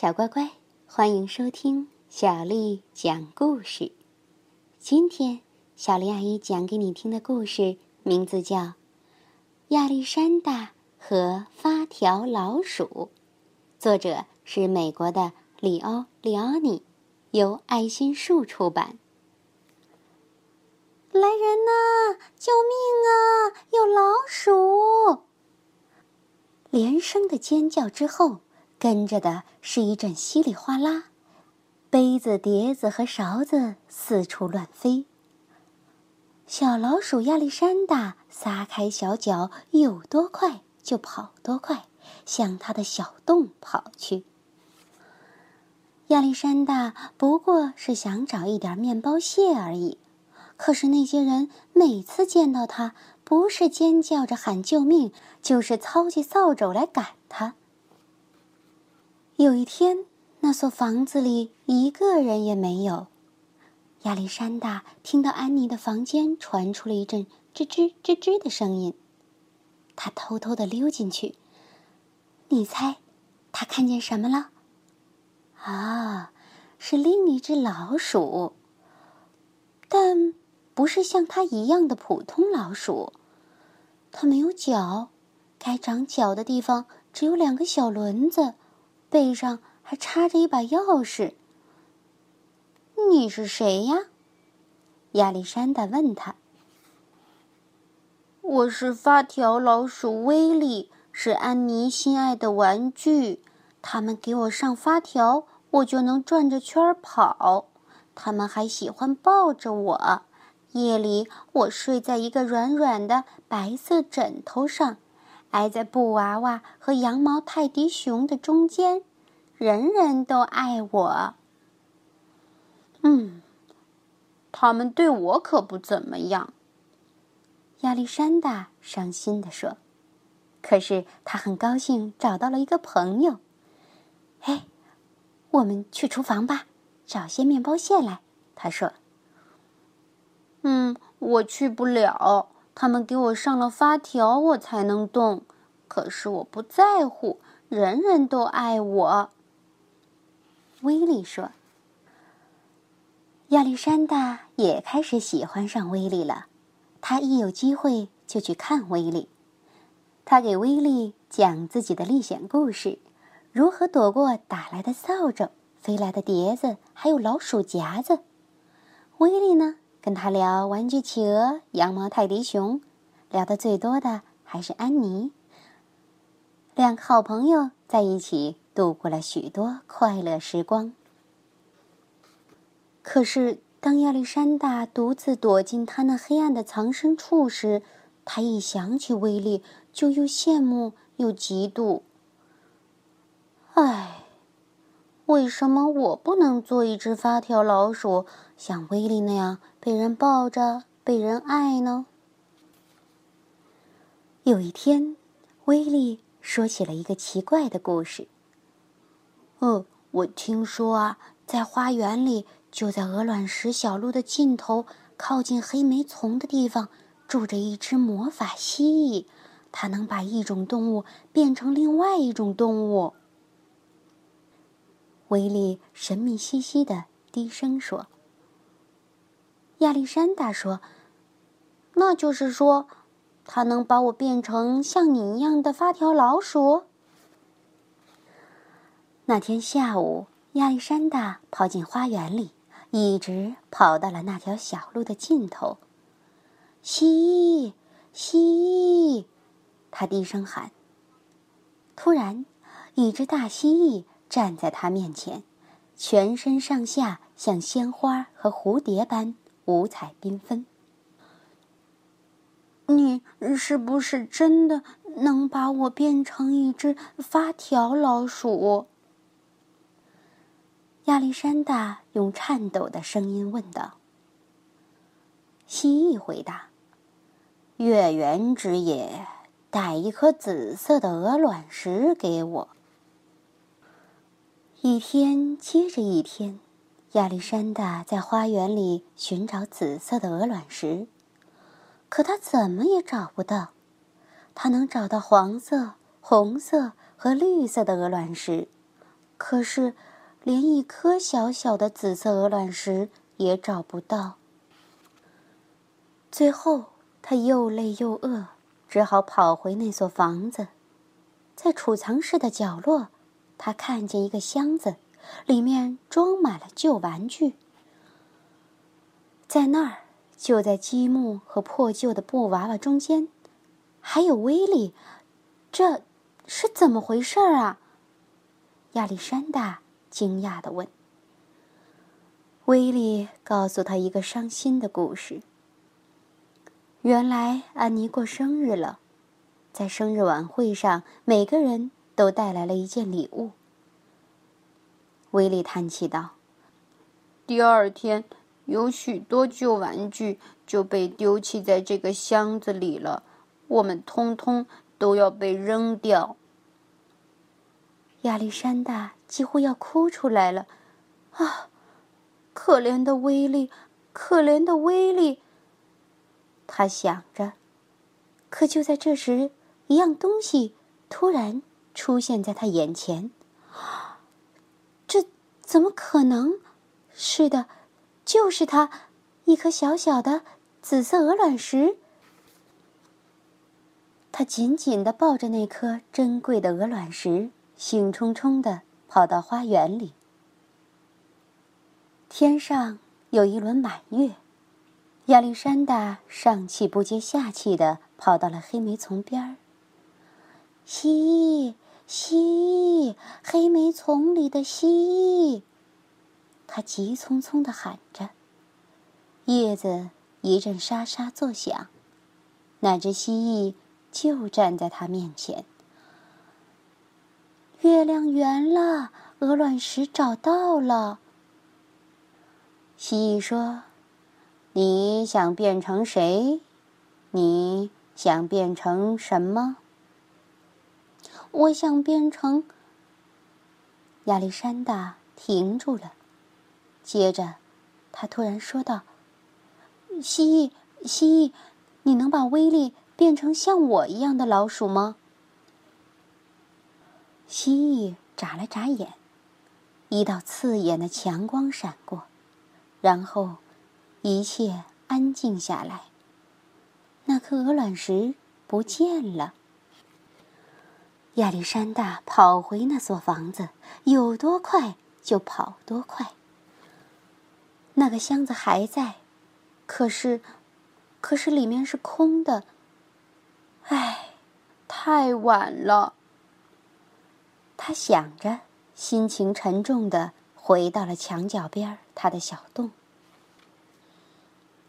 小乖乖，欢迎收听小丽讲故事。今天，小丽阿姨讲给你听的故事名字叫《亚历山大和发条老鼠》，作者是美国的里欧·里奥尼，由爱心树出版。来人呐！救命啊！有老鼠！连声的尖叫之后。跟着的是一阵稀里哗啦，杯子、碟子和勺子四处乱飞。小老鼠亚历山大撒开小脚，有多快就跑多快，向他的小洞跑去。亚历山大不过是想找一点面包屑而已，可是那些人每次见到他，不是尖叫着喊救命，就是操起扫帚来赶他。有一天，那所房子里一个人也没有。亚历山大听到安妮的房间传出了一阵吱吱吱吱的声音，他偷偷的溜进去。你猜，他看见什么了？啊，是另一只老鼠，但不是像它一样的普通老鼠。它没有脚，该长脚的地方只有两个小轮子。背上还插着一把钥匙。你是谁呀？亚历山大问他。我是发条老鼠威利，是安妮心爱的玩具。他们给我上发条，我就能转着圈跑。他们还喜欢抱着我。夜里，我睡在一个软软的白色枕头上。挨在布娃娃和羊毛泰迪熊的中间，人人都爱我。嗯，他们对我可不怎么样。亚历山大伤心地说：“可是他很高兴找到了一个朋友。哎，我们去厨房吧，找些面包屑来。”他说。“嗯，我去不了。”他们给我上了发条，我才能动。可是我不在乎，人人都爱我。威利说：“亚历山大也开始喜欢上威利了。他一有机会就去看威利。他给威利讲自己的历险故事：如何躲过打来的扫帚、飞来的碟子，还有老鼠夹子。威利呢？”跟他聊玩具企鹅、羊毛泰迪熊，聊的最多的还是安妮。两个好朋友在一起度过了许多快乐时光。可是，当亚历山大独自躲进他那黑暗的藏身处时，他一想起威力，就又羡慕又嫉妒。唉。为什么我不能做一只发条老鼠，像威力那样被人抱着、被人爱呢？有一天，威利说起了一个奇怪的故事。哦，我听说啊，在花园里，就在鹅卵石小路的尽头，靠近黑莓丛的地方，住着一只魔法蜥蜴，它能把一种动物变成另外一种动物。威利神秘兮兮的低声说：“亚历山大说，那就是说，他能把我变成像你一样的发条老鼠。”那天下午，亚历山大跑进花园里，一直跑到了那条小路的尽头。蜥蜴，蜥蜴，他低声喊。突然，一只大蜥蜴。站在他面前，全身上下像鲜花和蝴蝶般五彩缤纷。你是不是真的能把我变成一只发条老鼠？亚历山大用颤抖的声音问道。蜥蜴回答：“月圆之夜，带一颗紫色的鹅卵石给我。”一天接着一天，亚历山大在花园里寻找紫色的鹅卵石，可他怎么也找不到。他能找到黄色、红色和绿色的鹅卵石，可是，连一颗小小的紫色鹅卵石也找不到。最后，他又累又饿，只好跑回那所房子。在储藏室的角落，他看见一个箱子，里面装满了旧玩具。在那儿，就在积木和破旧的布娃娃中间，还有威力。这，是怎么回事啊？亚历山大惊讶地问。威利告诉他一个伤心的故事。原来安妮过生日了，在生日晚会上，每个人都带来了一件礼物。威利叹气道：“第二天，有许多旧玩具就被丢弃在这个箱子里了，我们通通都要被扔掉。”亚历山大几乎要哭出来了，啊！可怜的威利，可怜的威利。他想着，可就在这时，一样东西突然出现在他眼前。怎么可能？是的，就是它，一颗小小的紫色鹅卵石。他紧紧的抱着那颗珍贵的鹅卵石。兴冲冲地跑到花园里。天上有一轮满月，亚历山大上气不接下气地跑到了黑莓丛边儿。蜥蜴，蜥蜴，黑莓丛里的蜥蜴！他急匆匆地喊着。叶子一阵沙沙作响，那只蜥蜴就站在他面前。月亮圆了，鹅卵石找到了。蜥蜴说：“你想变成谁？你想变成什么？”我想变成……亚历山大停住了，接着，他突然说道：“蜥蜴，蜥蜴，你能把威力变成像我一样的老鼠吗？”蜥蜴眨了眨眼，一道刺眼的强光闪过，然后一切安静下来。那颗鹅卵石不见了。亚历山大跑回那所房子，有多快就跑多快。那个箱子还在，可是，可是里面是空的。唉，太晚了。他想着，心情沉重的回到了墙角边他的小洞。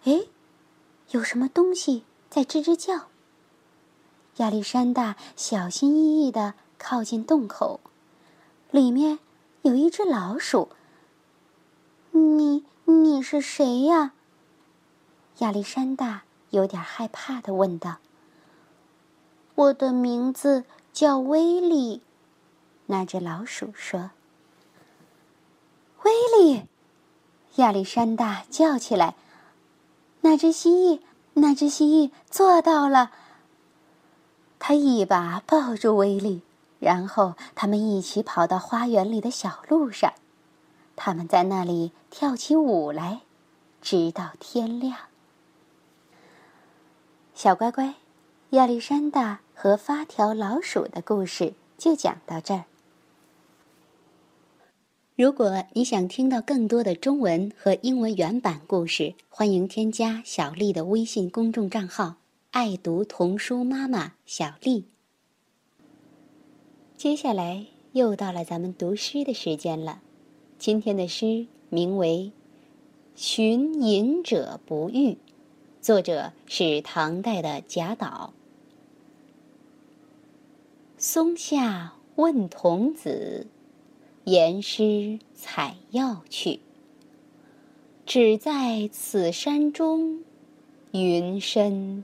哎，有什么东西在吱吱叫？亚历山大小心翼翼的靠近洞口，里面有一只老鼠。你你是谁呀？亚历山大有点害怕的问道。我的名字叫威利。那只老鼠说：“威利！”亚历山大叫起来：“那只蜥蜴，那只蜥蜴做到了！”他一把抱住威利，然后他们一起跑到花园里的小路上，他们在那里跳起舞来，直到天亮。小乖乖，亚历山大和发条老鼠的故事就讲到这儿。如果你想听到更多的中文和英文原版故事，欢迎添加小丽的微信公众账号“爱读童书妈妈小丽”。接下来又到了咱们读诗的时间了，今天的诗名为《寻隐者不遇》，作者是唐代的贾岛。松下问童子。言师采药去，只在此山中，云深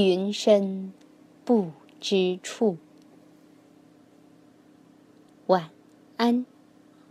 云深不知处。晚安。